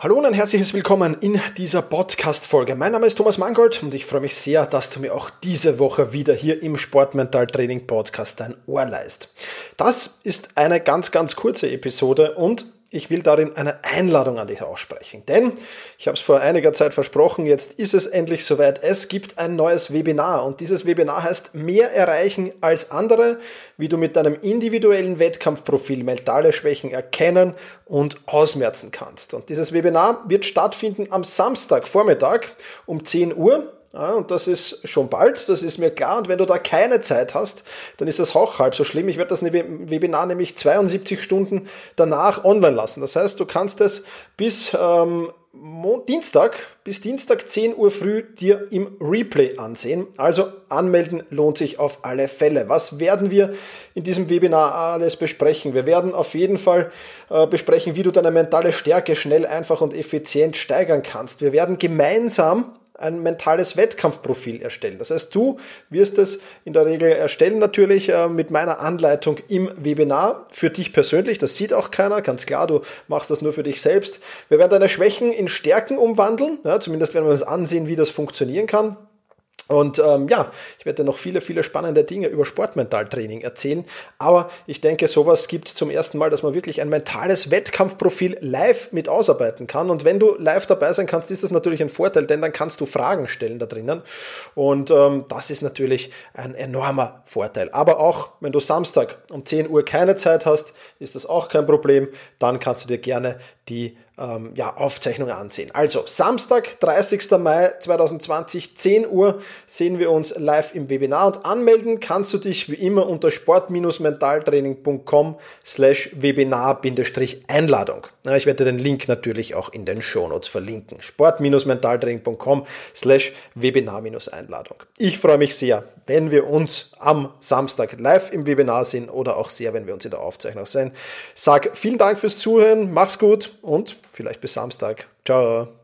Hallo und ein herzliches Willkommen in dieser Podcast-Folge. Mein Name ist Thomas Mangold und ich freue mich sehr, dass du mir auch diese Woche wieder hier im Sportmental Training Podcast dein Ohr leist. Das ist eine ganz, ganz kurze Episode und ich will darin eine Einladung an dich aussprechen. Denn, ich habe es vor einiger Zeit versprochen, jetzt ist es endlich soweit. Es gibt ein neues Webinar und dieses Webinar heißt Mehr erreichen als andere, wie du mit deinem individuellen Wettkampfprofil mentale Schwächen erkennen und ausmerzen kannst. Und dieses Webinar wird stattfinden am Samstagvormittag um 10 Uhr ja, und das ist schon bald, das ist mir klar. Und wenn du da keine Zeit hast, dann ist das auch halb so schlimm. Ich werde das Webinar nämlich 72 Stunden danach online lassen. Das heißt, du kannst es bis ähm, Dienstag, bis Dienstag 10 Uhr früh dir im Replay ansehen. Also anmelden lohnt sich auf alle Fälle. Was werden wir in diesem Webinar alles besprechen? Wir werden auf jeden Fall äh, besprechen, wie du deine mentale Stärke schnell, einfach und effizient steigern kannst. Wir werden gemeinsam ein mentales Wettkampfprofil erstellen. Das heißt, du wirst es in der Regel erstellen natürlich äh, mit meiner Anleitung im Webinar für dich persönlich. Das sieht auch keiner, ganz klar, du machst das nur für dich selbst. Wir werden deine Schwächen in Stärken umwandeln, ja, zumindest werden wir uns ansehen, wie das funktionieren kann. Und ähm, ja, ich werde noch viele, viele spannende Dinge über Sportmentaltraining erzählen. Aber ich denke, sowas gibt es zum ersten Mal, dass man wirklich ein mentales Wettkampfprofil live mit ausarbeiten kann. Und wenn du live dabei sein kannst, ist das natürlich ein Vorteil, denn dann kannst du Fragen stellen da drinnen. Und ähm, das ist natürlich ein enormer Vorteil. Aber auch wenn du Samstag um 10 Uhr keine Zeit hast, ist das auch kein Problem. Dann kannst du dir gerne die ähm, ja, Aufzeichnungen ansehen. Also Samstag, 30. Mai 2020, 10 Uhr sehen wir uns live im Webinar und anmelden kannst du dich wie immer unter sport-mentaltraining.com slash Webinar-Einladung. Ich werde den Link natürlich auch in den Shownotes verlinken. sport-mentaltraining.com slash Webinar-Einladung. Ich freue mich sehr, wenn wir uns am Samstag live im Webinar sehen oder auch sehr, wenn wir uns in der Aufzeichnung sehen. Sag vielen Dank fürs Zuhören, mach's gut und vielleicht bis Samstag. Ciao.